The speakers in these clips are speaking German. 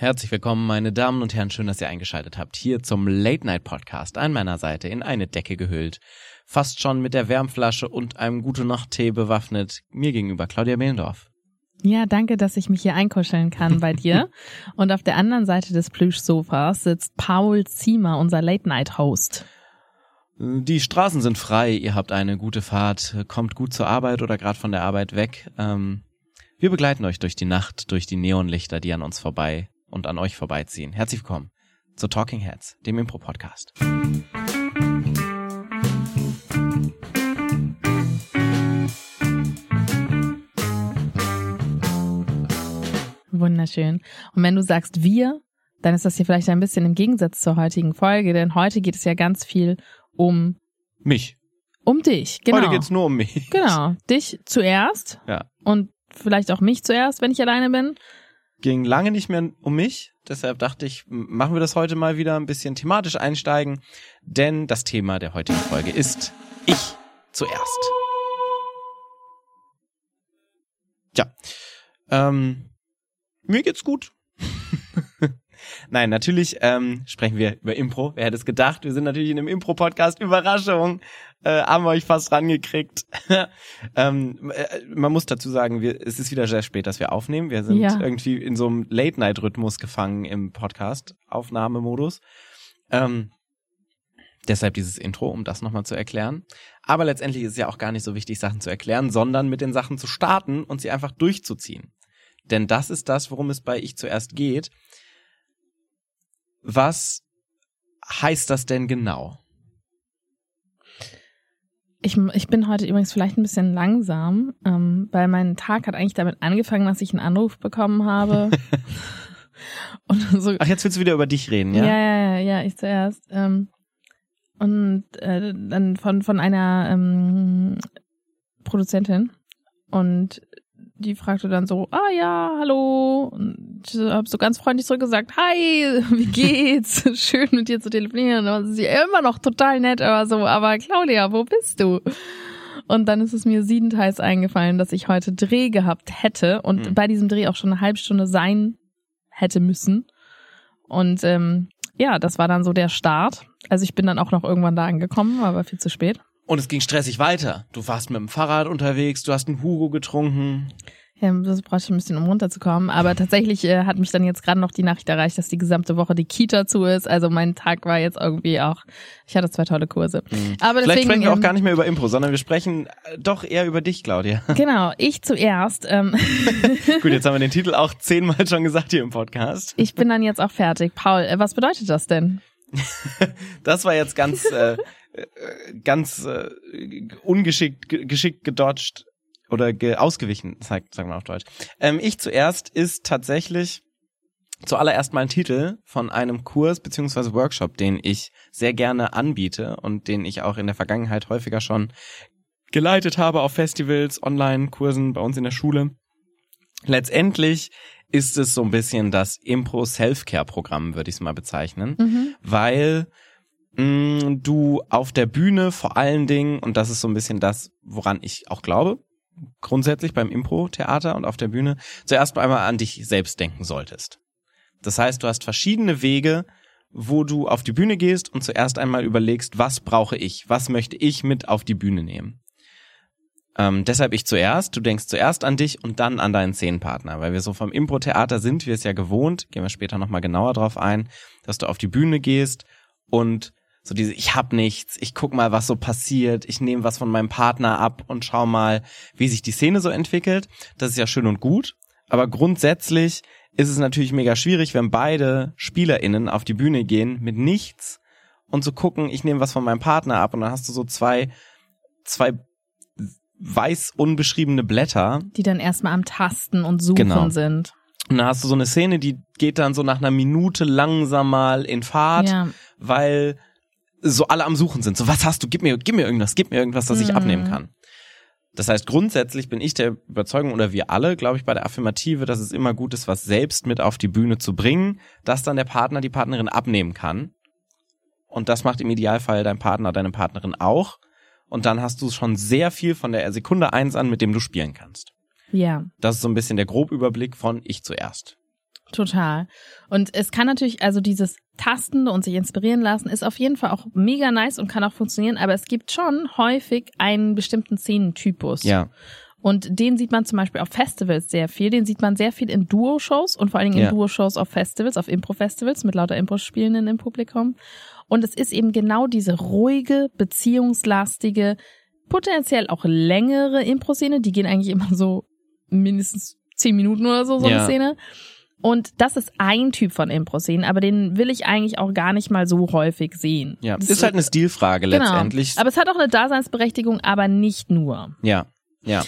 Herzlich willkommen, meine Damen und Herren. Schön, dass ihr eingeschaltet habt. Hier zum Late Night Podcast an meiner Seite in eine Decke gehüllt. Fast schon mit der Wärmflasche und einem gute Nacht Tee bewaffnet. Mir gegenüber Claudia Behlendorf. Ja, danke, dass ich mich hier einkuscheln kann bei dir. und auf der anderen Seite des Plüschsofas sitzt Paul Ziemer, unser Late Night Host. Die Straßen sind frei. Ihr habt eine gute Fahrt. Kommt gut zur Arbeit oder gerade von der Arbeit weg. Ähm, wir begleiten euch durch die Nacht, durch die Neonlichter, die an uns vorbei und an euch vorbeiziehen. Herzlich willkommen zu Talking Heads, dem Impro-Podcast. Wunderschön. Und wenn du sagst wir, dann ist das hier vielleicht ein bisschen im Gegensatz zur heutigen Folge, denn heute geht es ja ganz viel um mich. Um dich, genau. Heute geht's nur um mich. Genau, dich zuerst. Ja. Und vielleicht auch mich zuerst, wenn ich alleine bin ging lange nicht mehr um mich. Deshalb dachte ich, machen wir das heute mal wieder ein bisschen thematisch einsteigen. Denn das Thema der heutigen Folge ist ich zuerst. Ja. Ähm, mir geht's gut. Nein, natürlich ähm, sprechen wir über Impro. Wer hätte es gedacht? Wir sind natürlich in einem Impro-Podcast. Überraschung. Äh, haben wir euch fast rangekriegt. ähm, äh, man muss dazu sagen, wir, es ist wieder sehr spät, dass wir aufnehmen. Wir sind ja. irgendwie in so einem Late-Night-Rhythmus gefangen im Podcast-Aufnahmemodus. Ähm, deshalb dieses Intro, um das nochmal zu erklären. Aber letztendlich ist es ja auch gar nicht so wichtig, Sachen zu erklären, sondern mit den Sachen zu starten und sie einfach durchzuziehen. Denn das ist das, worum es bei Ich zuerst geht. Was heißt das denn genau? Ich, ich bin heute übrigens vielleicht ein bisschen langsam, ähm, weil mein Tag hat eigentlich damit angefangen, dass ich einen Anruf bekommen habe. und so, Ach, jetzt willst du wieder über dich reden, ja? Ja, ja, ja, ja ich zuerst. Ähm, und äh, dann von, von einer ähm, Produzentin. Und die fragte dann so, ah ja, hallo. Und ich habe so ganz freundlich zurückgesagt, hi, wie geht's? Schön mit dir zu telefonieren. Und sie immer noch total nett, aber so, aber Claudia, wo bist du? Und dann ist es mir siebenteils eingefallen, dass ich heute Dreh gehabt hätte und mhm. bei diesem Dreh auch schon eine halbe Stunde sein hätte müssen. Und ähm, ja, das war dann so der Start. Also ich bin dann auch noch irgendwann da angekommen, aber viel zu spät. Und es ging stressig weiter. Du warst mit dem Fahrrad unterwegs, du hast einen Hugo getrunken. Ja, das brauchte ich ein bisschen, um runterzukommen. Aber tatsächlich äh, hat mich dann jetzt gerade noch die Nachricht erreicht, dass die gesamte Woche die Kita zu ist. Also mein Tag war jetzt irgendwie auch, ich hatte zwei tolle Kurse. Mhm. Aber Vielleicht sprechen wir auch ähm, gar nicht mehr über Impro, sondern wir sprechen äh, doch eher über dich, Claudia. Genau, ich zuerst. Ähm. Gut, jetzt haben wir den Titel auch zehnmal schon gesagt hier im Podcast. Ich bin dann jetzt auch fertig. Paul, äh, was bedeutet das denn? das war jetzt ganz äh, ganz äh, ungeschickt, geschickt gedodged oder ge ausgewichen, sagt, sagen wir auf Deutsch. Ähm, ich zuerst ist tatsächlich zuallererst mal ein Titel von einem Kurs beziehungsweise Workshop, den ich sehr gerne anbiete und den ich auch in der Vergangenheit häufiger schon geleitet habe auf Festivals, Online-Kursen bei uns in der Schule. Letztendlich ist es so ein bisschen das Impro Self-Care Programm, würde ich es mal bezeichnen, mhm. weil mm, du auf der Bühne vor allen Dingen, und das ist so ein bisschen das, woran ich auch glaube, grundsätzlich beim Impro-Theater und auf der Bühne, zuerst einmal an dich selbst denken solltest. Das heißt, du hast verschiedene Wege, wo du auf die Bühne gehst und zuerst einmal überlegst, was brauche ich, was möchte ich mit auf die Bühne nehmen. Ähm, deshalb ich zuerst, du denkst zuerst an dich und dann an deinen Szenenpartner, weil wir so vom Impro-Theater sind wir es ja gewohnt, gehen wir später nochmal genauer drauf ein, dass du auf die Bühne gehst und so diese, ich hab nichts, ich guck mal, was so passiert, ich nehme was von meinem Partner ab und schau mal, wie sich die Szene so entwickelt. Das ist ja schön und gut. Aber grundsätzlich ist es natürlich mega schwierig, wenn beide SpielerInnen auf die Bühne gehen mit nichts und so gucken, ich nehme was von meinem Partner ab und dann hast du so zwei, zwei weiß unbeschriebene Blätter. Die dann erstmal am Tasten und Suchen genau. sind. Und dann hast du so eine Szene, die geht dann so nach einer Minute langsam mal in Fahrt, ja. weil so alle am Suchen sind. So, was hast du? Gib mir, gib mir irgendwas, gib mir irgendwas, das ich mhm. abnehmen kann. Das heißt, grundsätzlich bin ich der Überzeugung, oder wir alle, glaube ich, bei der Affirmative, dass es immer gut ist, was selbst mit auf die Bühne zu bringen, dass dann der Partner, die Partnerin abnehmen kann. Und das macht im Idealfall dein Partner, deine Partnerin auch. Und dann hast du schon sehr viel von der Sekunde eins an, mit dem du spielen kannst. Ja. Das ist so ein bisschen der Grobüberblick von ich zuerst. Total. Und es kann natürlich, also dieses Tastende und sich inspirieren lassen, ist auf jeden Fall auch mega nice und kann auch funktionieren, aber es gibt schon häufig einen bestimmten Szenentypus. Ja. Und den sieht man zum Beispiel auf Festivals sehr viel. Den sieht man sehr viel in Duo-Shows und vor allen Dingen in Ja. Duo-Shows auf Festivals, auf Impro-Festivals mit lauter Impro-Spielenden im Publikum. Und es ist eben genau diese ruhige, beziehungslastige, potenziell auch längere Impro-Szene. Die gehen eigentlich immer so mindestens zehn Minuten oder so, so eine Ja. Szene. Und das ist ein Typ von Impro-Szenen, aber den will ich eigentlich auch gar nicht mal so häufig sehen. Ja, Das ist halt eine Stilfrage genau. letztendlich. Aber es hat auch eine Daseinsberechtigung, aber nicht nur. ja, ja.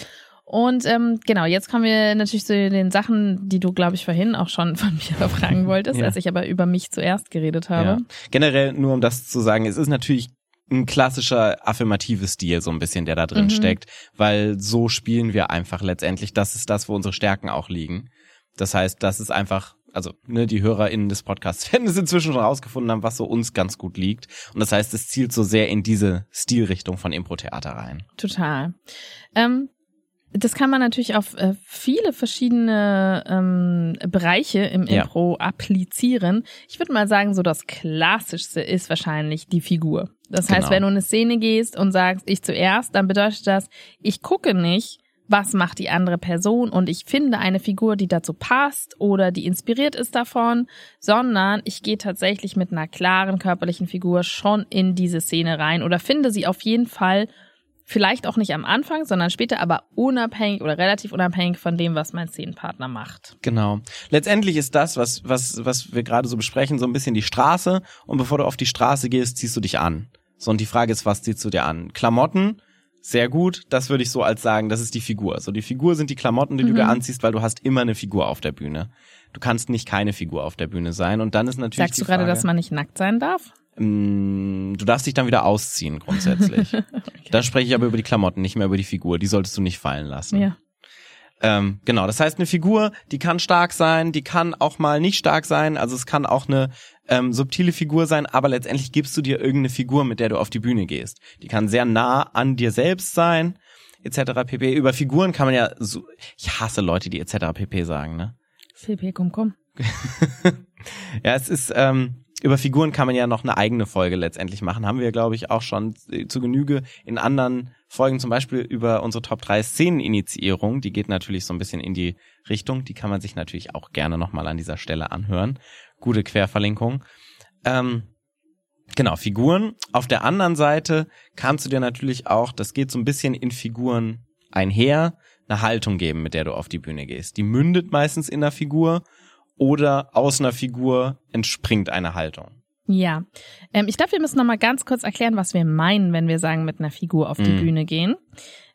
Und ähm, genau, jetzt kommen wir natürlich zu den Sachen, die du, glaube ich, vorhin auch schon von mir fragen wolltest, Ja. als ich aber über mich zuerst geredet habe. Ja. Generell, nur um das zu sagen, es ist natürlich ein klassischer affirmatives Stil, so ein bisschen, der da drin Mhm. steckt, weil so spielen wir einfach letztendlich. Das ist das, wo unsere Stärken auch liegen. Das heißt, das ist einfach, also ne, die HörerInnen des Podcasts werden es inzwischen schon rausgefunden haben, was so uns ganz gut liegt. Und das heißt, es zielt so sehr in diese Stilrichtung von Impro-Theater rein. Total. Ähm, das kann man natürlich auf äh, viele verschiedene ähm, Bereiche im Ja. Impro applizieren. Ich würde mal sagen, so das Klassischste ist wahrscheinlich die Figur. Das heißt, Genau. wenn du in eine Szene gehst und sagst, ich zuerst, dann bedeutet das, ich gucke nicht, was macht die andere Person und ich finde eine Figur, die dazu passt oder die inspiriert ist davon, sondern ich gehe tatsächlich mit einer klaren körperlichen Figur schon in diese Szene rein oder finde sie auf jeden Fall vielleicht auch nicht am Anfang, sondern später, aber unabhängig oder relativ unabhängig von dem, was mein Szenenpartner macht. Genau. Letztendlich ist das, was, was, was wir gerade so besprechen, so ein bisschen die Straße. Und bevor du auf die Straße gehst, ziehst du dich an. So, und die Frage ist, was ziehst du dir an? Klamotten, sehr gut. Das würde ich so als sagen, das ist die Figur. So, die Figur sind die Klamotten, die du Mhm. dir anziehst, weil du hast immer eine Figur auf der Bühne. Du kannst nicht keine Figur auf der Bühne sein. Und dann ist natürlich Sagst du gerade, Frage, dass man nicht nackt sein darf? Mm, Du darfst dich dann wieder ausziehen, grundsätzlich. Da spreche ich aber über die Klamotten, nicht mehr über die Figur. Die solltest du nicht fallen lassen. Ja. Ähm, genau, das heißt, eine Figur, die kann stark sein, die kann auch mal nicht stark sein. Also es kann auch eine ähm, subtile Figur sein, aber letztendlich gibst du dir irgendeine Figur, mit der du auf die Bühne gehst. Die kann sehr nah an dir selbst sein, etc. pp. Über Figuren kann man ja so, ich hasse Leute, die etc. pp. sagen, ne? PP, komm, komm. Ja, es ist, ähm, über Figuren kann man ja noch eine eigene Folge letztendlich machen. Haben wir, glaube ich, auch schon äh, zu Genüge in anderen Folgen, zum Beispiel über unsere Top 3 Szeneninitiierung. Die geht natürlich so ein bisschen in die Richtung. Die kann man sich natürlich auch gerne nochmal an dieser Stelle anhören. Gute Querverlinkung. Ähm, genau, Figuren. Auf der anderen Seite kannst du dir natürlich auch, das geht so ein bisschen in Figuren einher, eine Haltung geben, mit der du auf die Bühne gehst. Die mündet meistens in einer Figur oder aus einer Figur entspringt eine Haltung. Ja. Ähm, ich glaube, wir müssen noch mal ganz kurz erklären, was wir meinen, wenn wir sagen, mit einer Figur auf die Mhm. Bühne gehen.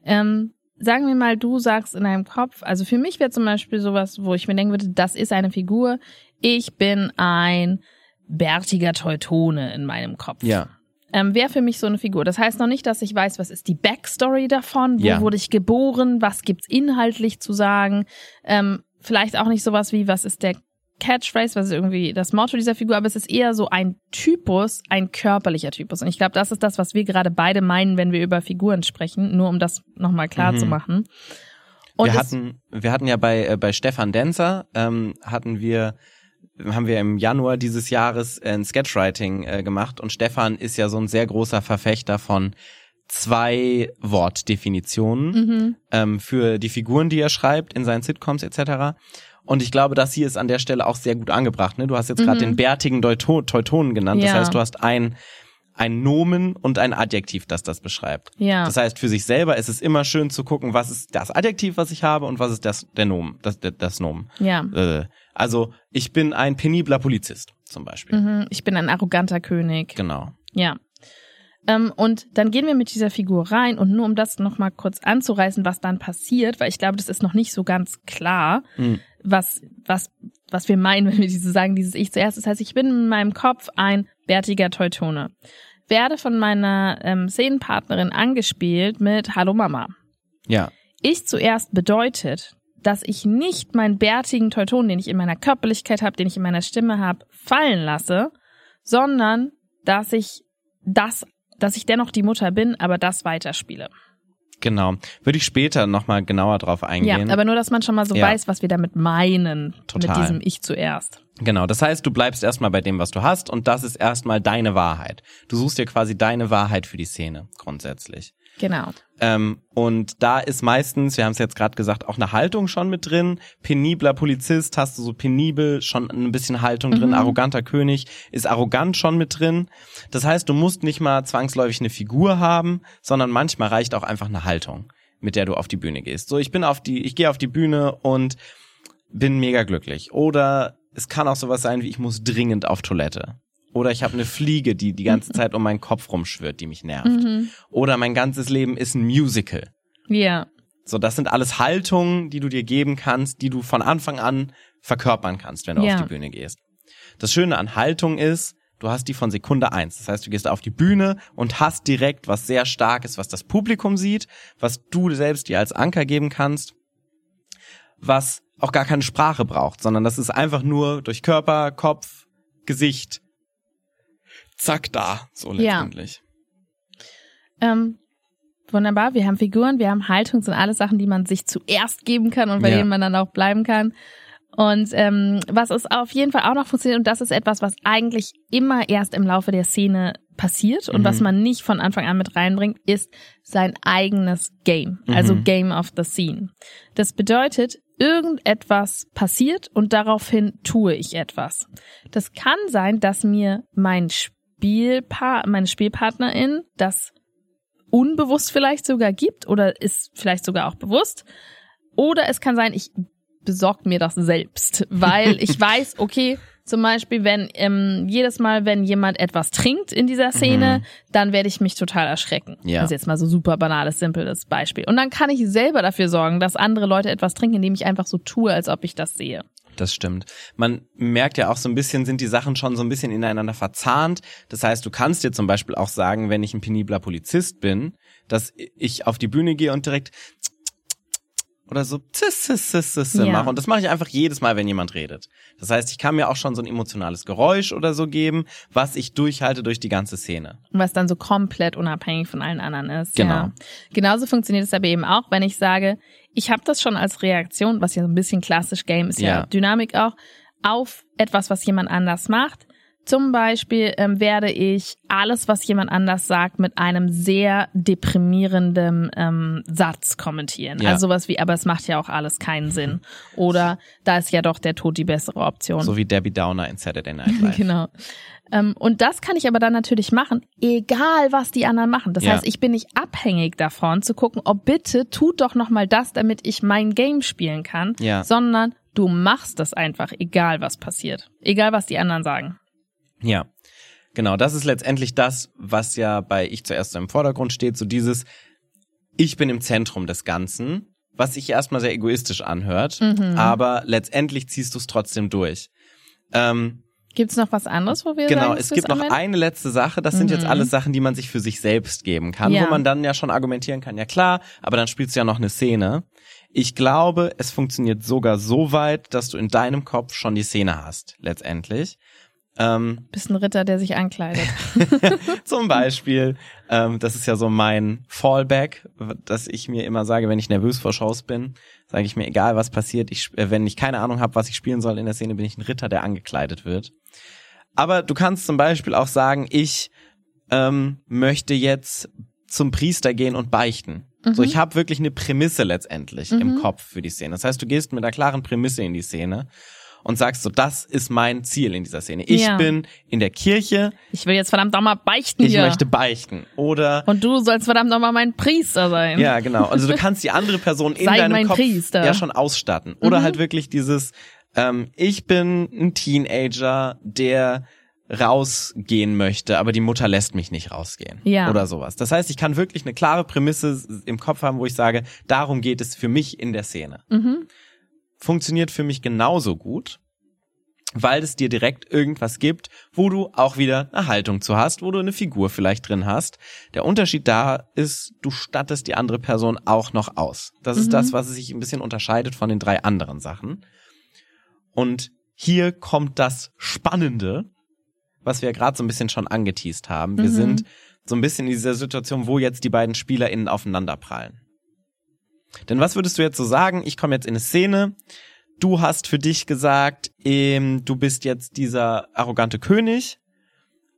Ähm, sagen wir mal, du sagst in deinem Kopf, also für mich wäre zum Beispiel sowas, wo ich mir denken würde, das ist eine Figur. Ich bin ein bärtiger Teutone in meinem Kopf. Ja. ähm, wäre für mich so eine Figur. Das heißt noch nicht, dass ich weiß, was ist die Backstory davon, wo Ja. wurde ich geboren, was gibt's inhaltlich zu sagen. Ähm, vielleicht auch nicht sowas wie, was ist der Catchphrase, was ist irgendwie das Motto dieser Figur, aber es ist eher so ein Typus, ein körperlicher Typus. Und ich glaube, das ist das, was wir gerade beide meinen, wenn wir über Figuren sprechen, nur um das nochmal klar Mhm. zu machen. Und wir hatten, wir hatten ja bei, äh, bei Stefan Denzer, ähm, hatten wir, haben wir im Januar dieses Jahres ein Sketchwriting äh, gemacht und Stefan ist ja so ein sehr großer Verfechter von zwei Wortdefinitionen mhm. ähm, für die Figuren, die er schreibt in seinen Sitcoms etc. Und ich glaube, das hier ist an der Stelle auch sehr gut angebracht. Ne? Du hast jetzt gerade Mhm. den bärtigen Teuto Teutonen genannt. Das Ja. heißt, du hast ein, ein Nomen und ein Adjektiv, das das beschreibt. Ja. Das heißt, für sich selber ist es immer schön zu gucken, was ist das Adjektiv, was ich habe und was ist das der Nomen, das, das, das Nomen. ja. Äh, also ich bin ein penibler Polizist zum Beispiel. Mhm. Ich bin ein arroganter König. Genau. Ja. Ähm, und dann gehen wir mit dieser Figur rein und nur um das nochmal kurz anzureißen, was dann passiert, weil ich glaube, das ist noch nicht so ganz klar, Mhm. Was, was, was wir meinen, wenn wir diese sagen, dieses Ich zuerst. Das heißt, ich bin in meinem Kopf ein bärtiger Teutone. Werde von meiner ähm, Szenenpartnerin angespielt mit Hallo Mama. Ja. Ich zuerst bedeutet, dass ich nicht meinen bärtigen Teuton, den ich in meiner Körperlichkeit habe, den ich in meiner Stimme habe, fallen lasse, sondern dass ich das, dass ich dennoch die Mutter bin, aber das weiterspiele. Genau. Würde ich später nochmal genauer drauf eingehen. Ja, aber nur, dass man schon mal so Ja. weiß, was wir damit meinen. Total. Mit diesem Ich zuerst. Genau, das heißt, du bleibst erstmal bei dem, was du hast und das ist erstmal deine Wahrheit. Du suchst dir quasi deine Wahrheit für die Szene, grundsätzlich. Genau. Ähm, und da ist meistens, wir haben es jetzt gerade gesagt, auch eine Haltung schon mit drin. Penibler Polizist, hast du so penibel schon ein bisschen Haltung drin. Mhm. Arroganter König ist arrogant schon mit drin. Das heißt, du musst nicht mal zwangsläufig eine Figur haben, sondern manchmal reicht auch einfach eine Haltung, mit der du auf die Bühne gehst. So, ich bin auf die, ich gehe auf die Bühne und bin mega glücklich. Oder es kann auch sowas sein wie, ich muss dringend auf Toilette. Oder ich habe eine Fliege, die die ganze Zeit um meinen Kopf rumschwirrt, die mich nervt. Mhm. Oder mein ganzes Leben ist ein Musical. Ja. So, das sind alles Haltungen, die du dir geben kannst, die du von Anfang an verkörpern kannst, wenn du Ja. auf die Bühne gehst. Das Schöne an Haltung ist, du hast die von Sekunde eins. Das heißt, du gehst auf die Bühne und hast direkt was sehr Starkes, was das Publikum sieht, was du selbst dir als Anker geben kannst, was auch gar keine Sprache braucht, sondern das ist einfach nur durch Körper, Kopf, Gesicht, zack da, so Ja. letztendlich. Ähm, wunderbar. Wir haben Figuren, wir haben Haltung, sind alles Sachen, die man sich zuerst geben kann und bei Ja. denen man dann auch bleiben kann. Und ähm, was es auf jeden Fall auch noch funktioniert, und das ist etwas, was eigentlich immer erst im Laufe der Szene passiert und Mhm. was man nicht von Anfang an mit reinbringt, ist sein eigenes Game, also Mhm. Game of the Scene. Das bedeutet, irgendetwas passiert und daraufhin tue ich etwas. Das kann sein, dass mir mein Spielpa meine Spielpartnerin das unbewusst vielleicht sogar gibt oder ist vielleicht sogar auch bewusst. Oder es kann sein, ich besorgt mir das selbst, weil ich weiß, okay, zum Beispiel, wenn ähm, jedes Mal, wenn jemand etwas trinkt in dieser Szene, dann werde ich mich total erschrecken. Ja. Das ist jetzt mal so super banales, simples Beispiel. Und dann kann ich selber dafür sorgen, dass andere Leute etwas trinken, indem ich einfach so tue, als ob ich das sehe. Das stimmt. Man merkt ja auch so ein bisschen, sind die Sachen schon so ein bisschen ineinander verzahnt. Das heißt, du kannst dir zum Beispiel auch sagen, wenn ich ein penibler Polizist bin, dass ich auf die Bühne gehe und direkt oder so zis, zis, zis, zis Ja. mache. Und das mache ich einfach jedes Mal, wenn jemand redet. Das heißt, ich kann mir auch schon so ein emotionales Geräusch oder so geben, was ich durchhalte durch die ganze Szene. was dann so komplett unabhängig von allen anderen ist. Genau. Ja. Genauso funktioniert es aber eben auch, wenn ich sage, ich habe das schon als Reaktion, was ja so ein bisschen klassisch Game ist, ja, Ja. Dynamik auch, auf etwas, was jemand anders macht. Zum Beispiel ähm, werde ich alles, was jemand anders sagt, mit einem sehr deprimierenden ähm, Satz kommentieren. Ja. Also sowas wie, aber es macht ja auch alles keinen Sinn. Oder da ist ja doch der Tod die bessere Option. So wie Debbie Downer in Saturday Night Live. Genau. Ähm, und das kann ich aber dann natürlich machen, egal was die anderen machen. Das Ja. heißt, ich bin nicht abhängig davon zu gucken, oh bitte tut doch noch mal das, damit ich mein Game spielen kann, Ja. sondern du machst das einfach, egal was passiert, egal was die anderen sagen. Ja, genau. Das ist letztendlich das, was ja bei Ich zuerst so im Vordergrund steht. So dieses, ich bin im Zentrum des Ganzen, was sich erstmal sehr egoistisch anhört, Mhm. aber letztendlich ziehst du es trotzdem durch. Ähm, Gibt's noch was anderes, wo wir genau, sagen, es gibt noch anwenden? eine letzte Sache. Das sind jetzt Mhm. alles Sachen, die man sich für sich selbst geben kann, Ja. wo man dann ja schon argumentieren kann, ja klar, aber dann spielst du ja noch eine Szene. Ich glaube, es funktioniert sogar so weit, dass du in deinem Kopf schon die Szene hast, letztendlich. Ähm, Bist ein Ritter, der sich ankleidet. Zum Beispiel, ähm, das ist ja so mein Fallback, dass ich mir immer sage, wenn ich nervös vor Shows bin, sage ich mir, egal was passiert, ich, äh, wenn ich keine Ahnung habe, was ich spielen soll in der Szene, bin ich ein Ritter, der angekleidet wird. Aber du kannst zum Beispiel auch sagen, ich ähm, möchte jetzt zum Priester gehen und beichten. So, ich habe wirklich eine Prämisse letztendlich im Kopf für die Szene. Das heißt, du gehst mit einer klaren Prämisse in die Szene und sagst so, das ist mein Ziel in dieser Szene. Ich Ja. bin in der Kirche, Ich will jetzt verdammt nochmal beichten ich hier. möchte beichten. Oder Und du sollst verdammt nochmal mein Priester sein. ja, genau. Also du kannst die andere Person in deinem Kopf Priester. ja schon ausstatten. Oder Mhm. halt wirklich dieses, ähm, ich bin ein Teenager, der rausgehen möchte, aber die Mutter lässt mich nicht rausgehen. Ja. Oder sowas. Das heißt, ich kann wirklich eine klare Prämisse im Kopf haben, wo ich sage, darum geht es für mich in der Szene. Mhm. Funktioniert für mich genauso gut, weil es dir direkt irgendwas gibt, wo du auch wieder eine Haltung zu hast, wo du eine Figur vielleicht drin hast. Der Unterschied da ist, du stattest die andere Person auch noch aus. Das ist Mhm. das, was sich ein bisschen unterscheidet von den drei anderen Sachen. Und hier kommt das Spannende, was wir gerade so ein bisschen schon angeteased haben. Wir Mhm. sind so ein bisschen in dieser Situation, wo jetzt die beiden SpielerInnen aufeinander prallen. Denn was würdest du jetzt so sagen? Ich komme jetzt in eine Szene. Du hast für dich gesagt, ähm, du bist jetzt dieser arrogante König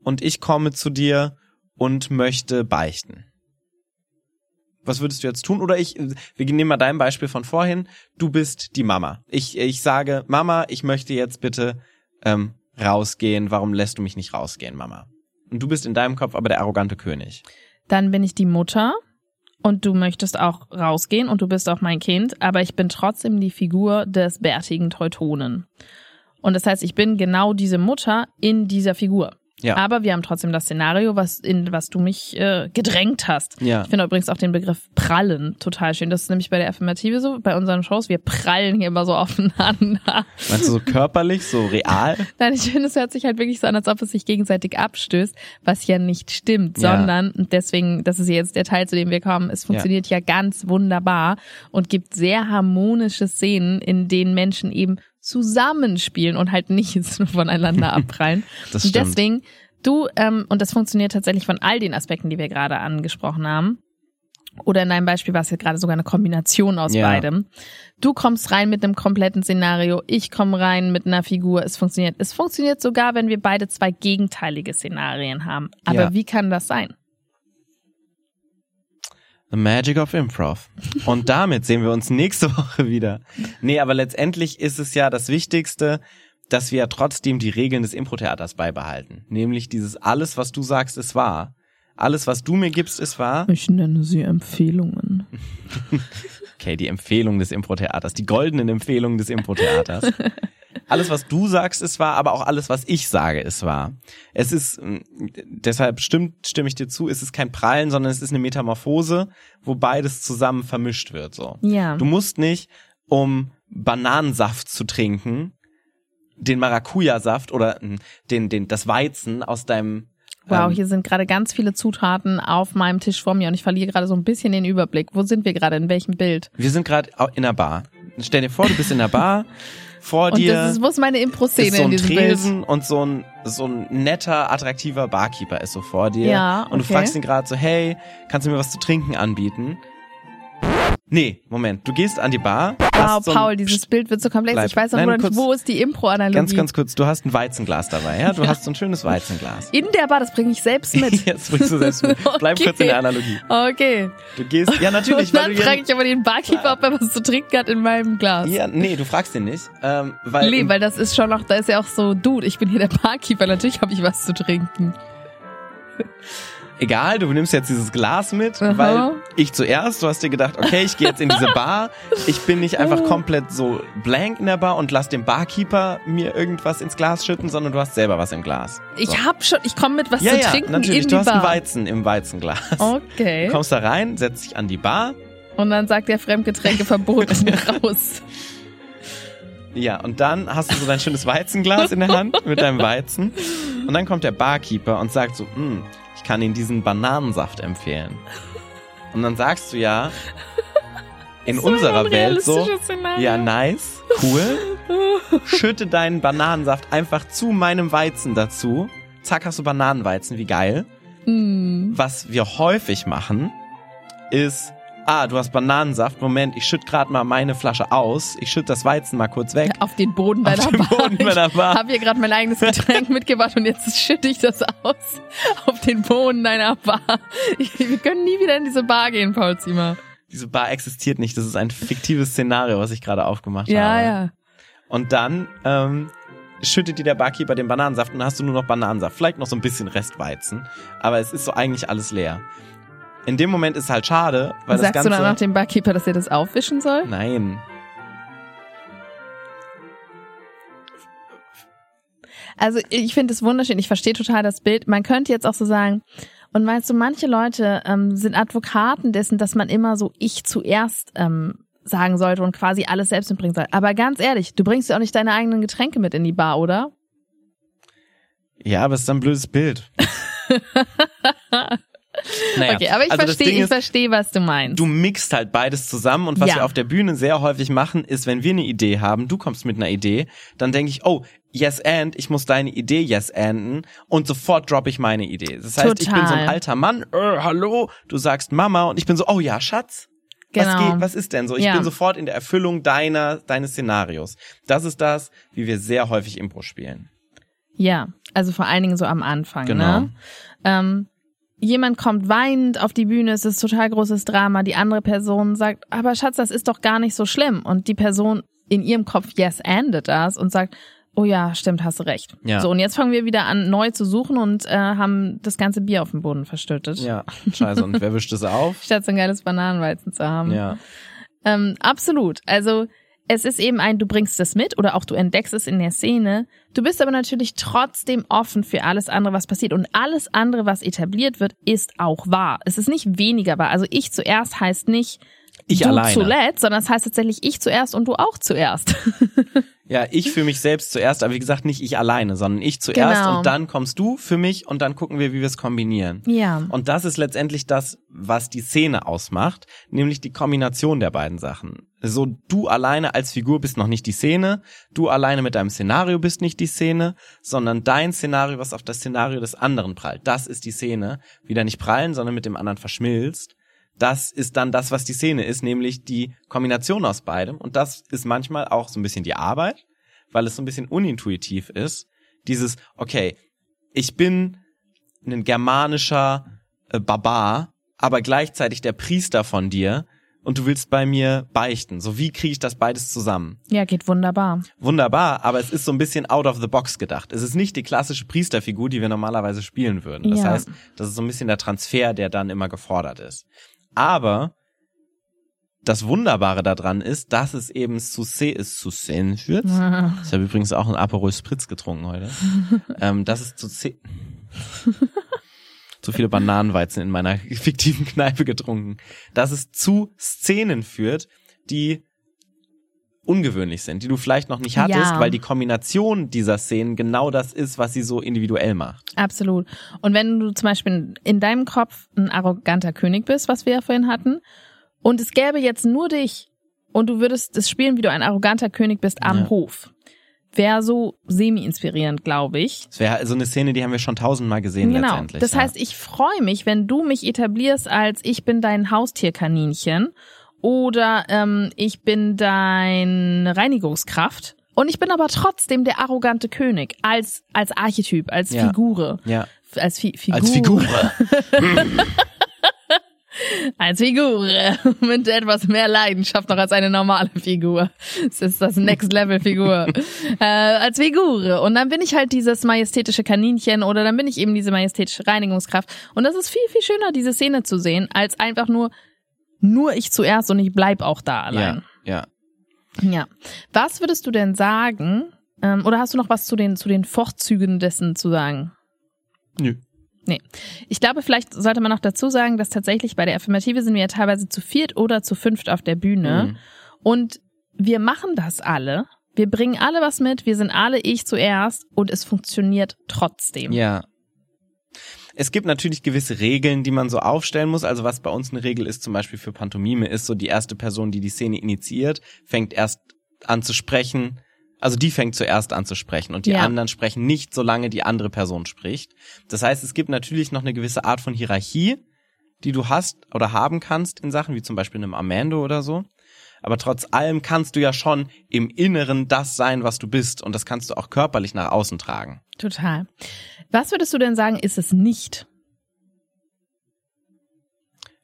und ich komme zu dir und möchte beichten. Was würdest du jetzt tun? Oder ich, wir nehmen mal dein Beispiel von vorhin. Du bist die Mama. Ich, ich sage, Mama, ich möchte jetzt bitte ähm, rausgehen. Warum lässt du mich nicht rausgehen, Mama? Und du bist in deinem Kopf aber der arrogante König. Dann bin ich die Mutter und du möchtest auch rausgehen und du bist auch mein Kind, aber ich bin trotzdem die Figur des bärtigen Teutonen. Und das heißt, ich bin genau diese Mutter in dieser Figur. Ja. Aber wir haben trotzdem das Szenario, was in was du mich äh, gedrängt hast. Ja. Ich finde übrigens auch den Begriff prallen total schön. Das ist nämlich bei der Affirmative so, bei unseren Shows, wir prallen hier immer so aufeinander. Meinst du so körperlich, so real? Nein, ich finde, es hört sich halt wirklich so an, als ob es sich gegenseitig abstößt, was ja nicht stimmt, Ja. sondern und deswegen, das ist jetzt der Teil, zu dem wir kommen, es funktioniert ja, ganz wunderbar und gibt sehr harmonische Szenen, in denen Menschen eben zusammenspielen und halt nicht so voneinander abprallen. Das Und stimmt. deswegen, du, ähm, und das funktioniert tatsächlich von all den Aspekten, die wir gerade angesprochen haben. Oder in deinem Beispiel war es jetzt gerade sogar eine Kombination aus Ja. beidem. Du kommst rein mit einem kompletten Szenario, ich komme rein mit einer Figur, es funktioniert. Es funktioniert sogar, wenn wir beide zwei gegenteilige Szenarien haben. Aber Ja. wie kann das sein? The Magic of Improv. Und damit sehen wir uns nächste Woche wieder. Nee, aber letztendlich ist es ja das Wichtigste, dass wir ja trotzdem die Regeln des Impro-Theaters beibehalten. Nämlich dieses alles, was du sagst, ist wahr. Alles, was du mir gibst, ist wahr. Ich nenne sie Empfehlungen. Okay, die Empfehlung des Impro-Theaters, die goldenen Empfehlungen des Impro-Theaters. Alles, was du sagst, ist wahr, aber auch alles, was ich sage, ist wahr. Es ist, mh, deshalb stimmt, stimme ich dir zu, es ist kein Prallen, sondern es ist eine Metamorphose, wo beides zusammen vermischt wird, so. Ja. Du musst nicht, um Bananensaft zu trinken, den Maracuja-Saft oder mh, den, den, das Weizen aus deinem Wow, ähm, hier sind gerade ganz viele Zutaten auf meinem Tisch vor mir und ich verliere gerade so ein bisschen den Überblick. Wo sind wir gerade? In welchem Bild? Wir sind gerade in der Bar. Stell dir vor, du bist in der Bar, vor Und dir das ist, ist meine ist Impro-Szene so in ein Bild? Tresen und so ein, so ein netter, attraktiver Barkeeper ist so vor dir. Ja, Und du okay. fragst ihn gerade so, hey, kannst du mir was zu trinken anbieten? Nee, Moment. Du gehst an die Bar. Wow, so Paul, dieses Bild wird so komplex. Bleib. Ich weiß auch Nein, nur nicht, wo ist die Impro-Analogie? Ganz, ganz kurz. Du hast ein Weizenglas dabei, ja? Du hast so ein schönes Weizenglas. In der Bar, das bringe ich selbst mit. Jetzt bringst du selbst mit. Bleib Okay. kurz in der Analogie. Okay. Du gehst, ja natürlich, Und dann frage ich aber den Barkeeper, ob er was zu trinken hat in meinem Glas. ja, nee, du fragst den nicht, ähm, weil, Nee, weil das ist schon noch, da ist ja auch so, Dude, ich bin hier der Barkeeper, natürlich habe ich was zu trinken. Egal, du nimmst jetzt dieses Glas mit, Aha. weil ich zuerst, du hast dir gedacht, okay, ich gehe jetzt in diese Bar, ich bin nicht einfach komplett so blank in der Bar und lass den Barkeeper mir irgendwas ins Glas schütten, sondern du hast selber was im Glas. Ich So. hab schon, ich komme mit was ja, zu ja, trinken natürlich, in du die hast einen Bar. Weizen im Weizenglas. Okay. Du kommst da rein, setzt dich an die Bar, Und dann sagt der Fremdgetränke verboten raus. ja, und dann hast du so dein schönes Weizenglas in der Hand mit deinem Weizen und dann kommt der Barkeeper und sagt so, "Hm, ich kann Ihnen diesen Bananensaft empfehlen. Und dann sagst du ja, in unserer Welt so, Szenario. Ja, nice, cool. Schütte deinen Bananensaft einfach zu meinem Weizen dazu. Zack, hast du Bananenweizen, wie geil. Hm. Was wir häufig machen, ist, ah, du hast Bananensaft, Moment, ich schütte gerade mal meine Flasche aus, ich schütte das Weizen mal kurz weg. Auf den Boden Auf deiner den Bar. Boden meiner Bar. Ich habe hier gerade mein eigenes Getränk mitgebracht und jetzt schütte ich das aus auf den Boden deiner Bar. Ich, wir können nie wieder in diese Bar gehen, Paul Zimmer. Diese Bar existiert nicht, das ist ein fiktives Szenario, was ich gerade aufgemacht Ja, habe. ja. Und dann ähm, schüttet dir der Barkeeper den Bananensaft und dann hast du nur noch Bananensaft. Vielleicht noch so ein bisschen Restweizen. Aber es ist so eigentlich alles leer. In dem Moment ist es halt schade, weil Sagst das du Ganze... dann auch dem Barkeeper, dass er das aufwischen soll? Nein. Also ich finde es wunderschön. Ich verstehe total das Bild. Man könnte jetzt auch so sagen, und meinst du, manche Leute ähm, sind Advokaten dessen, dass man immer so ich zuerst ähm, sagen sollte und quasi alles selbst mitbringen soll. Aber ganz ehrlich, du bringst ja auch nicht deine eigenen Getränke mit in die Bar, oder? Ja, aber es ist ein blödes Bild. naja, okay, aber ich also verstehe, ich verstehe, was du meinst. Du mixt halt beides zusammen und was Ja. wir auf der Bühne sehr häufig machen, ist, wenn wir eine Idee haben, du kommst mit einer Idee, dann denke ich, oh, yes and, ich muss deine Idee yes anden und sofort droppe ich meine Idee. Das heißt, ich bin so ein Total. alter Mann, äh, hallo, du sagst Mama und ich bin so, oh ja, Schatz. Was, Genau. geht, was ist denn so? Ich Ja. bin sofort in der Erfüllung deiner, deines Szenarios. Das ist das, wie wir sehr häufig Impro spielen. Ja, also vor allen Dingen so am Anfang. Genau. Ne? Ähm, jemand kommt weinend auf die Bühne, es ist total großes Drama. Die andere Person sagt, aber Schatz, das ist doch gar nicht so schlimm. Und die Person in ihrem Kopf yes endet das und sagt, oh ja, stimmt, hast du recht. Ja. So, und jetzt fangen wir wieder an, neu zu suchen und äh, haben das ganze Bier auf dem Boden verstüttet. Ja, scheiße. Und wer wischt es auf? Statt so ein geiles Bananenweizen zu haben. Ja. Ähm, absolut. Also es ist eben ein, du bringst es mit oder auch du entdeckst es in der Szene. Du bist aber natürlich trotzdem offen für alles andere, was passiert. Und alles andere, was etabliert wird, ist auch wahr. Es ist nicht weniger wahr. Also ich zuerst heißt nicht Ich du alleine. zuletzt, sondern es heißt tatsächlich ich zuerst und du auch zuerst. Ja, ich für mich selbst zuerst, aber wie gesagt, nicht ich alleine, sondern ich zuerst Genau. und dann kommst du für mich und dann gucken wir, wie wir es kombinieren. ja. Und das ist letztendlich das, was die Szene ausmacht, nämlich die Kombination der beiden Sachen. So, du alleine als Figur bist noch nicht die Szene, du alleine mit deinem Szenario bist nicht die Szene, sondern dein Szenario, was auf das Szenario des anderen prallt. Das ist die Szene. Wieder nicht prallen, sondern mit dem anderen verschmilzt. Das ist dann das, was die Szene ist, nämlich die Kombination aus beidem. Und das ist manchmal auch so ein bisschen die Arbeit, weil es so ein bisschen unintuitiv ist. Dieses, okay, ich bin ein germanischer äh, Barbar, aber gleichzeitig der Priester von dir und du willst bei mir beichten. So wie kriege ich das beides zusammen? Ja, geht wunderbar. Wunderbar, aber es ist so ein bisschen out of the box gedacht. Es ist nicht die klassische Priesterfigur, die wir normalerweise spielen würden. Das Ja. heißt, das ist so ein bisschen der Transfer, der dann immer gefordert ist. Aber das Wunderbare daran ist, dass es eben zu, Se ist, zu Szenen führt. Ich habe übrigens auch einen Aperol Spritz getrunken heute. ähm, dass es zu Se zu viele Bananenweizen in meiner fiktiven Kneipe getrunken. Dass es zu Szenen führt, die ungewöhnlich sind, die du vielleicht noch nicht hattest, Ja. weil die Kombination dieser Szenen genau das ist, was sie so individuell macht. Absolut. Und wenn du zum Beispiel in deinem Kopf ein arroganter König bist, was wir ja vorhin hatten, und es gäbe jetzt nur dich und du würdest es spielen, wie du ein arroganter König bist am Ja. Hof, wäre so semi-inspirierend, glaube ich. Das wäre so eine Szene, die haben wir schon tausendmal gesehen Genau. letztendlich. Das ja. heißt, ich freue mich, wenn du mich etablierst als ich bin dein Haustierkaninchen oder ähm, ich bin dein Reinigungskraft. Und ich bin aber trotzdem der arrogante König als als Archetyp, als Ja. Figure, ja. als Fi Figur. Als Figur. Als Figur mit etwas mehr Leidenschaft noch als eine normale Figur. Das ist das Next Level Figur. äh, als Figur. Und dann bin ich halt dieses majestätische Kaninchen oder dann bin ich eben diese majestätische Reinigungskraft. Und das ist viel, viel schöner, diese Szene zu sehen, als einfach nur, nur ich zuerst und ich bleib auch da allein. Ja, ja. Ja. Was würdest du denn sagen? Ähm, oder hast du noch was zu den, zu den Vorzügen dessen zu sagen? Nö. Nee. Ich glaube, vielleicht sollte man noch dazu sagen, dass tatsächlich bei der Affirmative sind wir ja teilweise zu viert oder zu fünft auf der Bühne. Mhm. Und wir machen das alle. Wir bringen alle was mit. Wir sind alle ich zuerst und es funktioniert trotzdem. Ja. Es gibt natürlich gewisse Regeln, die man so aufstellen muss. Also was bei uns eine Regel ist, zum Beispiel für Pantomime, ist so die erste Person, die die Szene initiiert, fängt erst an zu sprechen. Also die fängt zuerst an zu sprechen und die Ja. anderen sprechen nicht, solange die andere Person spricht. Das heißt, es gibt natürlich noch eine gewisse Art von Hierarchie, die du hast oder haben kannst in Sachen wie zum Beispiel einem Amando oder so. Aber trotz allem kannst du ja schon im Inneren das sein, was du bist und das kannst du auch körperlich nach außen tragen. Total. Was würdest du denn sagen, ist es nicht?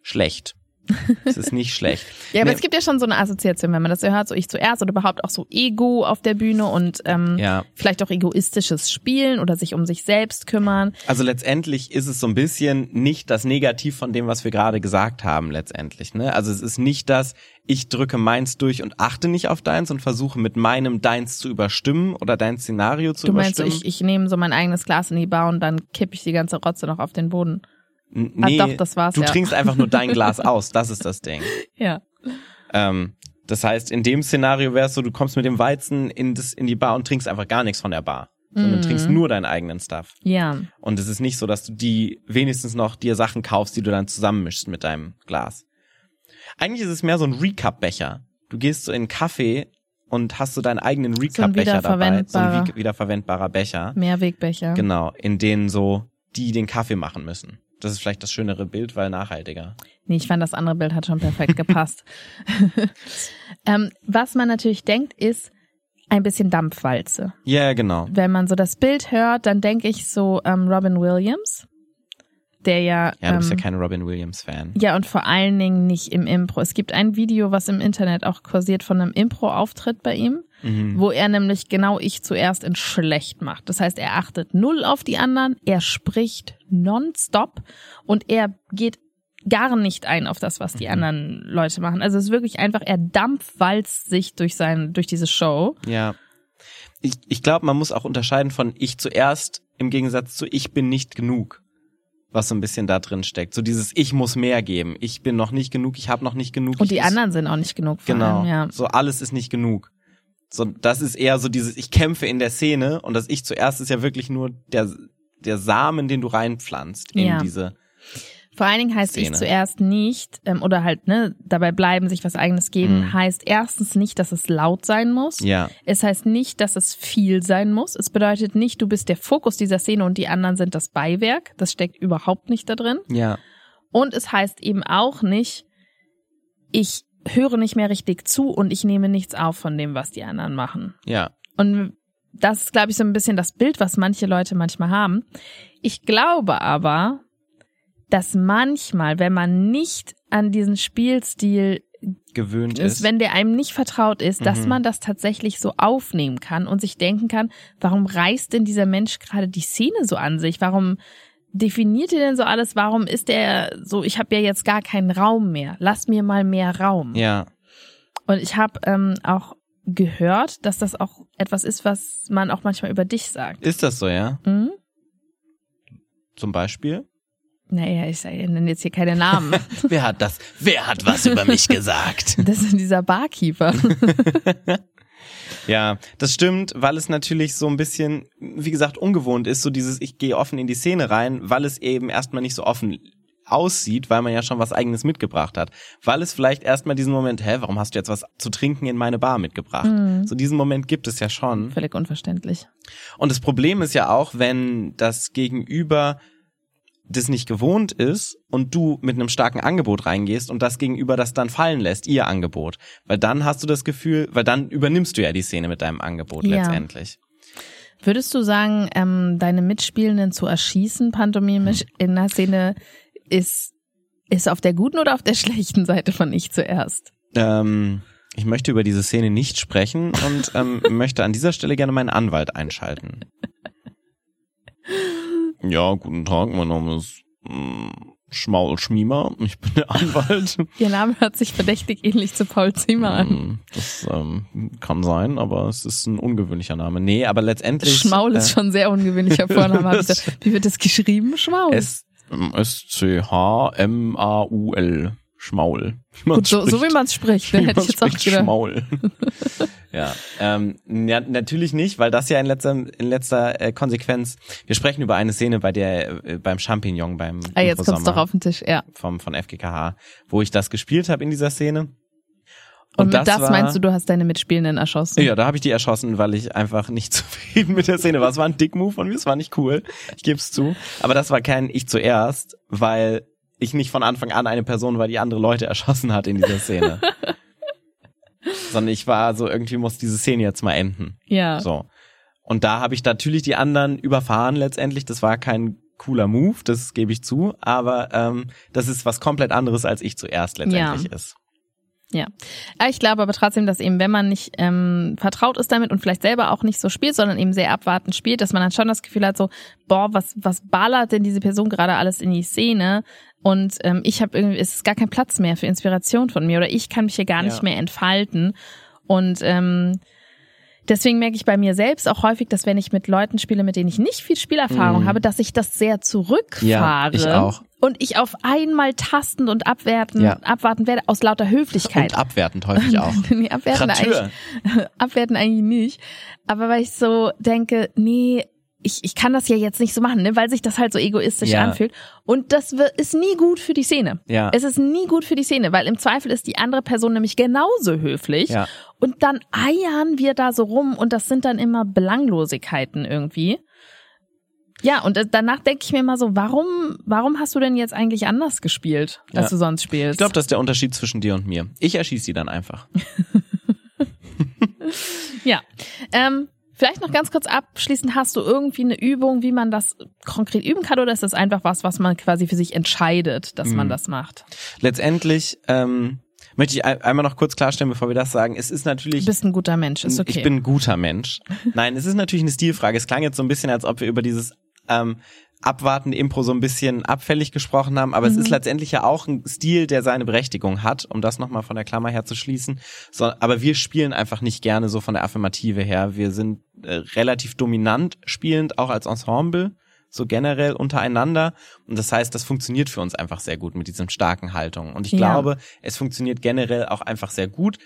schlecht. Es ist nicht schlecht. Ja, aber Nee. es gibt ja schon so eine Assoziation, wenn man das so hört, so ich zuerst oder überhaupt auch so Ego auf der Bühne und ähm, Ja. vielleicht auch egoistisches Spielen oder sich um sich selbst kümmern. Also letztendlich ist es so ein bisschen nicht das Negativ von dem, was wir gerade gesagt haben, letztendlich. Ne? Also es ist nicht das, ich drücke meins durch und achte nicht auf deins und versuche mit meinem deins zu überstimmen oder dein Szenario zu Du meinst so, überstimmen. ich, ich nehme so mein eigenes Glas in die Bar und dann kipp ich die ganze Rotze noch auf den Boden. Ah, nee, doch, das war's, du ja. trinkst einfach nur dein Glas aus, das ist das Ding. Ja. Ähm, das heißt, in dem Szenario wär's so, du kommst mit dem Weizen in, das, in die Bar und trinkst einfach gar nichts von der Bar, sondern Mhm. trinkst nur deinen eigenen Stuff. Ja. Und es ist nicht so, dass du die wenigstens noch dir Sachen kaufst, die du dann zusammenmischst mit deinem Glas. Eigentlich ist es mehr so ein Recap-Becher. Du gehst so in einen Kaffee und hast so deinen eigenen Recap-Becher dabei. So ein wiederverwendbarer- wie- wiederverwendbarer Becher. Mehrwegbecher. Genau, in denen so die den Kaffee machen müssen. Das ist vielleicht das schönere Bild, weil nachhaltiger. Nee, ich fand das andere Bild hat schon perfekt gepasst. ähm, was man natürlich denkt, ist ein bisschen Dampfwalze. Ja, yeah, genau. Wenn man so das Bild hört, dann denke ich so ähm, Robin Williams, der ja. Ja, du bist ähm, ja kein Robin Williams-Fan. Ja, und vor allen Dingen nicht im Impro. Es gibt ein Video, was im Internet auch kursiert von einem Impro-Auftritt bei ihm, Mhm. wo er nämlich genau ich zuerst in schlecht macht. Das heißt, er achtet null auf die anderen, er spricht nonstop und er geht gar nicht ein auf das, was die Mhm. anderen Leute machen. Also es ist wirklich einfach, er dampfwalzt sich durch sein, durch diese Show. Ja. Ich, ich glaube, man muss auch unterscheiden von ich zuerst im Gegensatz zu ich bin nicht genug, was so ein bisschen da drin steckt. So dieses ich muss mehr geben. Ich bin noch nicht genug, ich habe noch nicht genug. Und die anderen sind auch nicht genug. Genau. Allem, ja. So alles ist nicht genug. So das ist eher so dieses ich kämpfe in der Szene und das ich zuerst ist ja wirklich nur der der Samen, den du reinpflanzt in Ja. diese Vor allen Dingen heißt ich Szene. zuerst nicht, ähm, oder halt, ne, dabei bleiben, sich was eigenes geben, Mhm. heißt erstens nicht, dass es laut sein muss. ja, Es heißt nicht, dass es viel sein muss. Es bedeutet nicht, du bist der Fokus dieser Szene und die anderen sind das Beiwerk. Das steckt überhaupt nicht da drin. ja, Und es heißt eben auch nicht, ich höre nicht mehr richtig zu und ich nehme nichts auf von dem, was die anderen machen. ja. Und das ist, glaube ich, so ein bisschen das Bild, was manche Leute manchmal haben. Ich glaube aber, dass manchmal, wenn man nicht an diesen Spielstil gewöhnt ist, ist. wenn der einem nicht vertraut ist, dass Mhm. man das tatsächlich so aufnehmen kann und sich denken kann, warum reißt denn dieser Mensch gerade die Szene so an sich? Warum definiert ihr denn so alles? Warum ist der so, ich habe ja jetzt gar keinen Raum mehr. Lass mir mal mehr Raum. ja, Und ich habe ähm, auch gehört, dass das auch etwas ist, was man auch manchmal über dich sagt. ist das so, ja? Mhm. Zum Beispiel? Naja, ich nenne jetzt hier keine Namen. Wer hat das? Wer hat was über mich gesagt? Das ist dieser Barkeeper. Ja, das stimmt, weil es natürlich so ein bisschen, wie gesagt, ungewohnt ist, so dieses, ich gehe offen in die Szene rein, weil es eben erstmal nicht so offen aussieht, weil man ja schon was eigenes mitgebracht hat. Weil es vielleicht erstmal diesen Moment, hä, warum hast du jetzt was zu trinken in meine Bar mitgebracht? Mhm. So diesen Moment gibt es ja schon. Völlig unverständlich. Und das Problem ist ja auch, wenn das Gegenüber das nicht gewohnt ist und du mit einem starken Angebot reingehst und das Gegenüber das dann fallen lässt, ihr Angebot. Weil dann hast du das Gefühl, weil dann übernimmst du ja die Szene mit deinem Angebot Ja. letztendlich. Würdest du sagen, ähm, deine Mitspielenden zu erschießen, pantomimisch Hm. in der Szene, ist, ist auf der guten oder auf der schlechten Seite von ich zuerst? Ähm, ich möchte über diese Szene nicht sprechen und ähm, möchte an dieser Stelle gerne meinen Anwalt einschalten. Ja, guten Tag, mein Name ist mm, Schmaul Schmiemer, ich bin der Anwalt. Ihr Name hört sich verdächtig ähnlich zu Paul Zimmer an. Mm, Das ähm, kann sein, aber es ist ein ungewöhnlicher Name. Nee, aber letztendlich. Schmaul ist äh, schon sehr ungewöhnlicher Vorname. Wie wird das geschrieben? Schmaul. S S-C-H-M-A-U-L. Schmaul. Gut, so, so wie man es spricht, Wie hätte ich jetzt auch gedacht. Schmaul. ja, ähm, ja, natürlich nicht, weil das ja in letzter, in letzter äh, Konsequenz, wir sprechen über eine Szene bei der, äh, beim Champignon, beim Ah, jetzt kommt's doch auf den Tisch, ja. vom, von FGKH, wo ich das gespielt habe in dieser Szene. Und, mit das, war- meinst du, du hast deine Mitspielenden erschossen? Ja, da habe ich die erschossen, weil ich einfach nicht zufrieden mit der Szene war. Es war ein Dick-Move von mir, es war nicht cool. Ich gebe es zu. Aber das war kein Ich zuerst, weil ich nicht von Anfang an eine Person war, die andere Leute erschossen hat in dieser Szene. Sondern ich war so, irgendwie muss diese Szene jetzt mal enden. Ja. So. Und da habe ich natürlich die anderen überfahren letztendlich. Das war kein cooler Move, das gebe ich zu. Aber ähm, das ist was komplett anderes, als ich zuerst letztendlich ist. Ja, ich glaube aber trotzdem, dass eben, wenn man nicht ähm, vertraut ist damit und vielleicht selber auch nicht so spielt, sondern eben sehr abwartend spielt, dass man dann schon das Gefühl hat, so, boah, was was ballert denn diese Person gerade alles in die Szene? Und ähm, ich habe irgendwie, es ist gar kein Platz mehr für Inspiration von mir oder ich kann mich hier gar nicht Ja. mehr entfalten. Und ähm, Deswegen merke ich bei mir selbst auch häufig, dass wenn ich mit Leuten spiele, mit denen ich nicht viel Spielerfahrung Mhm. habe, dass ich das sehr zurückfahre. Ja, ich auch. Und ich auf einmal tastend und abwerten, Ja. abwarten werde aus lauter Höflichkeit. Und abwertend häufig auch. nee, abwerten Gratür. eigentlich, abwerten eigentlich nicht. Aber weil ich so denke, nee, ich, ich kann das ja jetzt nicht so machen, ne, weil sich das halt so egoistisch Ja. anfühlt. Und das wird, ist nie gut für die Szene. Ja. Es ist nie gut für die Szene, weil im Zweifel ist die andere Person nämlich genauso höflich. Ja. Und dann eiern wir da so rum und das sind dann immer Belanglosigkeiten irgendwie. Ja, und danach denke ich mir immer so, warum, warum hast du denn jetzt eigentlich anders gespielt, als Ja. du sonst spielst? Ich glaube, das ist der Unterschied zwischen dir und mir. Ich erschieße die dann einfach. Ja. Ähm, vielleicht noch ganz kurz abschließend, hast du irgendwie eine Übung, wie man das konkret üben kann, oder ist das einfach was, was man quasi für sich entscheidet, dass man Mhm. das macht? Letztendlich ähm, möchte ich ein- einmal noch kurz klarstellen, bevor wir das sagen. Es ist Du natürlich bist ein guter Mensch, ist okay. Ich bin ein guter Mensch. Nein, es ist natürlich eine Stilfrage. Es klang jetzt so ein bisschen, als ob wir über dieses ähm, abwartende Impro so ein bisschen abfällig gesprochen haben, aber es Mhm. ist letztendlich ja auch ein Stil, der seine Berechtigung hat, um das nochmal von der Klammer her zu schließen. So, aber wir spielen einfach nicht gerne so von der Affirmative her. Wir sind äh, relativ dominant spielend, auch als Ensemble, so generell untereinander. Und das heißt, das funktioniert für uns einfach sehr gut mit diesen starken Haltungen. Und ich Ja. glaube, es funktioniert generell auch einfach sehr gut.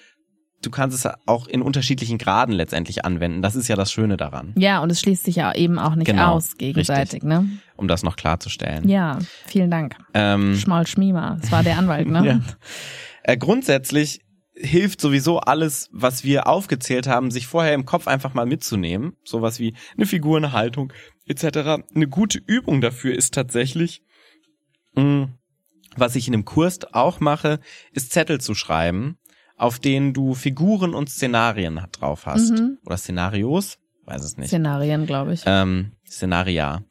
Du kannst es auch in unterschiedlichen Graden letztendlich anwenden. Das ist ja das Schöne daran, ja, und es schließt sich ja eben auch nicht Genau, aus gegenseitig, ne? um das noch klarzustellen. Ja, vielen Dank. Ähm, Schmal Schmima, das war der Anwalt, ne? Ja. äh, grundsätzlich hilft sowieso alles, was wir aufgezählt haben, sich vorher im Kopf einfach mal mitzunehmen. Sowas wie eine Figur, eine Haltung etc. Eine gute Übung dafür ist tatsächlich, mh, was ich in einem Kurs auch mache, ist Zettel zu schreiben, auf denen du Figuren und Szenarien drauf hast. Mhm. Oder Szenarios, weiß es nicht. Szenarien, glaube ich. ähm, Szenaria.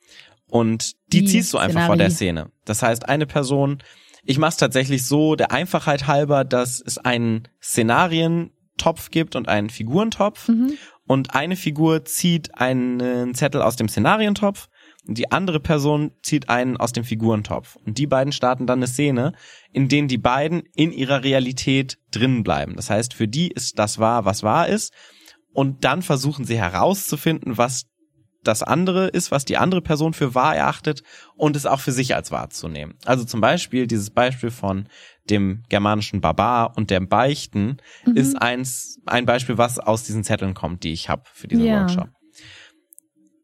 Und die Die ziehst du einfach vor der Szenarii. Szene. Das heißt, eine Person, ich mache es tatsächlich so, der Einfachheit halber, dass es einen Szenarientopf gibt und einen Figurentopf. Mhm. Und eine Figur zieht einen Zettel aus dem Szenarientopf und die andere Person zieht einen aus dem Figurentopf. Und die beiden starten dann eine Szene, in denen die beiden in ihrer Realität drin bleiben. Das heißt, für die ist das wahr, was wahr ist. Und dann versuchen sie herauszufinden, was das andere ist, was die andere Person für wahr erachtet und es auch für sich als wahr zu nehmen. Also zum Beispiel dieses Beispiel von dem germanischen Barbar und dem Beichten Mhm. ist eins, ein Beispiel, was aus diesen Zetteln kommt, die ich habe für diesen Ja. Workshop.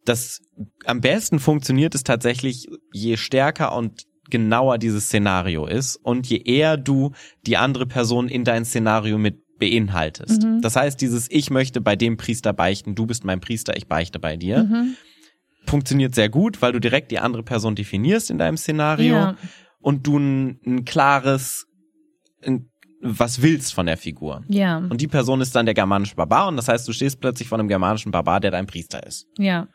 Das am besten funktioniert es tatsächlich, je stärker und genauer dieses Szenario ist und je eher du die andere Person in dein Szenario mit beinhaltest. Mhm. Das heißt, dieses Ich möchte bei dem Priester beichten, du bist mein Priester, ich beichte bei dir, Mhm. funktioniert sehr gut, weil du direkt die andere Person definierst in deinem Szenario Ja. und du ein, ein klares, ein, was willst von der Figur. Ja. Und die Person ist dann der germanische Barbar und das heißt, du stehst plötzlich vor einem germanischen Barbar, der dein Priester ist. Ja.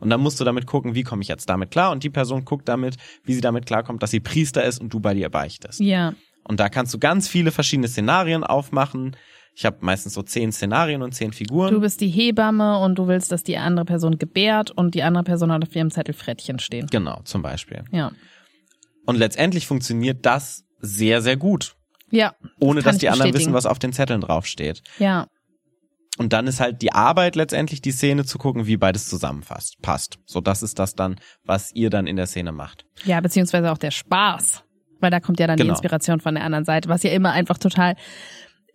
Und dann musst du damit gucken, wie komme ich jetzt damit klar und die Person guckt damit, wie sie damit klarkommt, dass sie Priester ist und du bei dir beichtest. Ja. Und da kannst du ganz viele verschiedene Szenarien aufmachen. Ich habe meistens so zehn Szenarien und zehn Figuren. Du bist die Hebamme und du willst, dass die andere Person gebärt und die andere Person hat auf ihrem Zettel Frettchen stehen. genau, zum Beispiel. Ja. Und letztendlich funktioniert das sehr, sehr gut. Ja. Ohne dass die anderen wissen, was auf den Zetteln draufsteht. Ja. Und dann ist halt die Arbeit letztendlich die Szene zu gucken, wie beides zusammenfasst, passt. So, das ist das dann, was ihr dann in der Szene macht. Ja, beziehungsweise auch der Spaß. Weil da kommt ja dann die Genau. Inspiration von der anderen Seite, was ja immer einfach total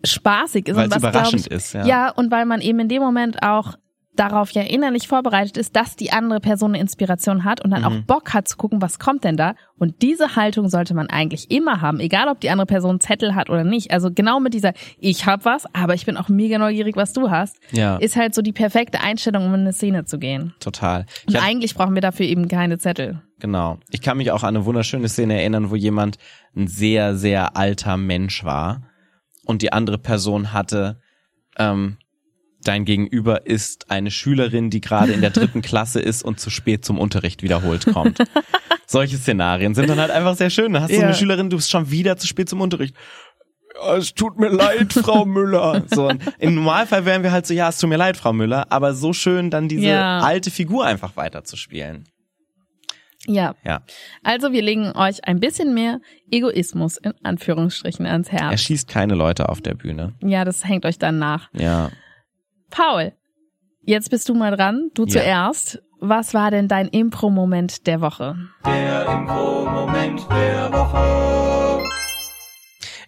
spaßig ist. Weil und es überraschend ich, ist, ja. ja. und weil man eben in dem Moment auch darauf ja innerlich vorbereitet ist, dass die andere Person eine Inspiration hat und dann Mhm. auch Bock hat zu gucken, was kommt denn da. Und diese Haltung sollte man eigentlich immer haben, egal ob die andere Person Zettel hat oder nicht. Also genau mit dieser, ich hab was, aber ich bin auch mega neugierig, was du hast, Ja, ist halt so die perfekte Einstellung, um in eine Szene zu gehen. total. Ich Und eigentlich brauchen wir dafür eben keine Zettel. genau. Ich kann mich auch an eine wunderschöne Szene erinnern, wo jemand ein sehr, sehr alter Mensch war und die andere Person hatte, ähm, dein Gegenüber ist eine Schülerin, die gerade in der dritten Klasse ist und zu spät zum Unterricht wiederholt kommt. Solche Szenarien sind dann halt einfach sehr schön. Da hast du Ja. eine Schülerin, du bist schon wieder zu spät zum Unterricht. Ja, es tut mir leid, Frau Müller. So, im Normalfall wären wir halt so, ja, es tut mir leid, Frau Müller, aber so schön dann diese Ja. alte Figur einfach weiterzuspielen. Ja. Ja. Also wir legen euch ein bisschen mehr Egoismus in Anführungsstrichen ans Er Herz. schießt keine Leute auf der Bühne. Ja, das hängt euch dann nach. Ja. Paul, jetzt bist du mal dran. Du Ja. zuerst. Was war denn dein Impro-Moment der Woche? Der Impro-Moment der Woche.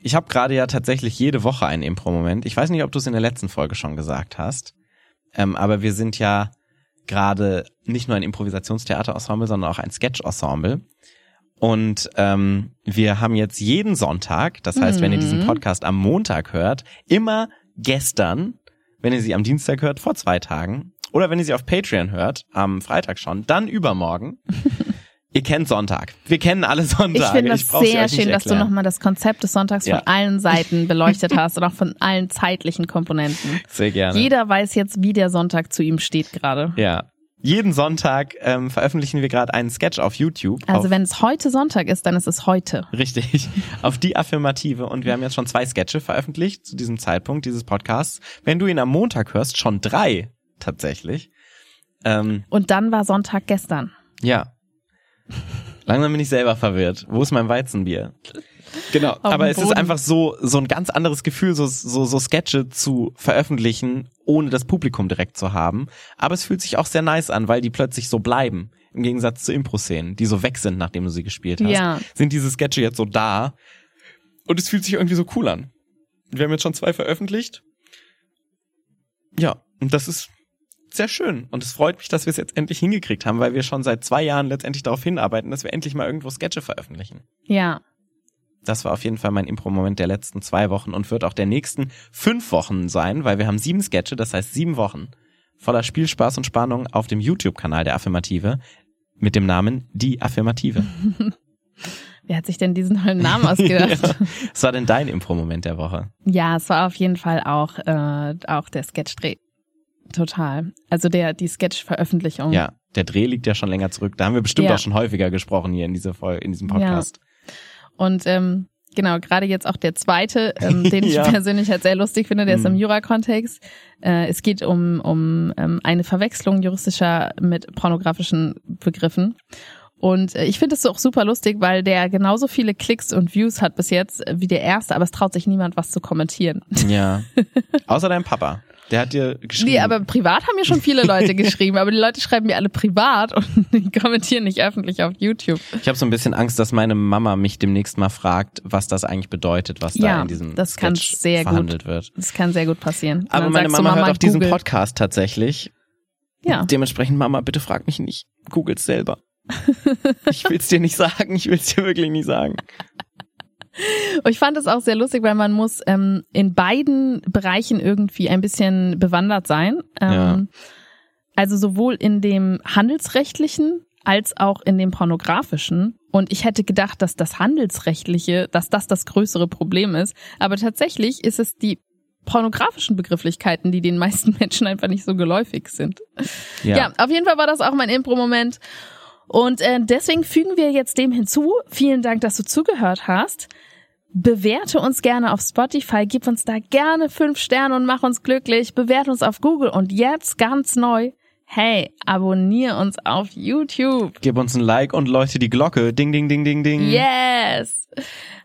Ich habe gerade ja tatsächlich jede Woche einen Impro-Moment. Ich weiß nicht, ob du es in der letzten Folge schon gesagt hast, ähm, aber wir sind ja gerade nicht nur ein Improvisationstheaterensemble, sondern auch ein Sketch-Ensemble. Und ähm, wir haben jetzt jeden Sonntag, das heißt, wenn ihr diesen Mhm. Podcast am Montag hört, immer gestern, wenn ihr sie am Dienstag hört, vor zwei Tagen oder wenn ihr sie auf Patreon hört, am Freitag schon, dann übermorgen. ihr kennt Sonntag. Wir kennen alle Sonntage. Ich finde das euch sehr schön, dass du nochmal das Konzept des Sonntags Ja. von allen Seiten beleuchtet hast und auch von allen zeitlichen Komponenten. Sehr gerne. Jeder weiß jetzt, wie der Sonntag zu ihm steht gerade. ja. Jeden Sonntag ähm, veröffentlichen wir gerade einen Sketch auf YouTube. Also auf, wenn es heute Sonntag ist, dann ist es heute. Richtig. Auf die Affirmative. Und wir haben jetzt schon zwei Sketche veröffentlicht zu diesem Zeitpunkt dieses Podcasts. Wenn du ihn am Montag hörst, schon drei tatsächlich. Ähm, Und dann war Sonntag gestern. ja. Langsam bin ich selber verwirrt. Wo ist mein Weizenbier? Genau, aber es ist einfach so so ein ganz anderes Gefühl, so, so so Sketche zu veröffentlichen, ohne das Publikum direkt zu haben. Aber es fühlt sich auch sehr nice an, weil die plötzlich so bleiben. Im Gegensatz zu Impro-Szenen, die so weg sind, nachdem du sie gespielt hast. Ja. Sind diese Sketche jetzt so da. Und es fühlt sich irgendwie so cool an. Wir haben jetzt schon zwei veröffentlicht. Ja, und das ist sehr schön. Und es freut mich, dass wir es jetzt endlich hingekriegt haben, weil wir schon seit zwei Jahren letztendlich darauf hinarbeiten, dass wir endlich mal irgendwo Sketche veröffentlichen. Ja. Das war auf jeden Fall mein Impro-Moment der letzten zwei Wochen und wird auch der nächsten fünf Wochen sein, weil wir haben sieben Sketche, das heißt sieben Wochen voller Spielspaß und Spannung auf dem YouTube-Kanal der Affirmative mit dem Namen Die Affirmative. Wer hat sich denn diesen neuen Namen ausgedacht? Ja. Was war denn dein Impro-Moment der Woche? Ja, es war auf jeden Fall auch, äh, auch der Sketchdreh. Total. Also der, die Sketch-Veröffentlichung. Ja, der Dreh liegt ja schon länger zurück. Da haben wir bestimmt Ja. auch schon häufiger gesprochen hier in dieser Folge, in diesem Podcast. Und ähm, genau, gerade jetzt auch der zweite, ähm, den ich Ja. persönlich halt sehr lustig finde, der ist Mhm. im Jura-Kontext. Äh, es geht um, um ähm, eine Verwechslung juristischer mit pornografischen Begriffen. Und äh, ich finde es auch super lustig, weil der genauso viele Klicks und Views hat bis jetzt äh, wie der erste, aber es traut sich niemand was zu kommentieren. Ja. Außer dein Papa. Der hat dir geschrieben. Nee, aber privat haben mir schon viele Leute geschrieben, aber die Leute schreiben mir alle privat und die kommentieren nicht öffentlich auf YouTube. ich habe so ein bisschen Angst, dass meine Mama mich demnächst mal fragt, was das eigentlich bedeutet, was da Ja, in diesem das kann Sketch sehr gut. verhandelt wird. Das kann sehr gut passieren. Aber meine du, Mama, hört auch diesen. Podcast tatsächlich. Ja. Dementsprechend, Mama, bitte frag mich nicht. Googles selber. ich will's dir nicht sagen. Ich will's dir wirklich nicht sagen. Und ich fand es auch sehr lustig, weil man muss ähm, in beiden Bereichen irgendwie ein bisschen bewandert sein. Ähm, Ja. Also sowohl in dem handelsrechtlichen als auch in dem pornografischen. Und ich hätte gedacht, dass das handelsrechtliche, dass das das größere Problem ist. Aber tatsächlich ist es die pornografischen Begrifflichkeiten, die den meisten Menschen einfach nicht so geläufig sind. Ja, auf jeden Fall war das auch mein Impro-Moment. Und äh, deswegen fügen wir jetzt dem hinzu. Vielen Dank, dass du zugehört hast. Bewerte uns gerne auf Spotify, gib uns da gerne fünf Sterne und mach uns glücklich. Bewerte uns auf Google und jetzt ganz neu. Hey, abonnier uns auf YouTube. Gib uns ein Like und läute die Glocke. Ding, ding, ding, ding, ding. Yes.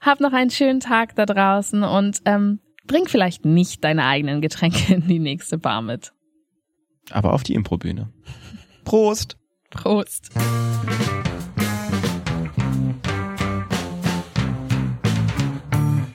Hab noch einen schönen Tag da draußen und ähm, bring vielleicht nicht deine eigenen Getränke in die nächste Bar mit. Aber auf die Improbühne. Prost. Prost.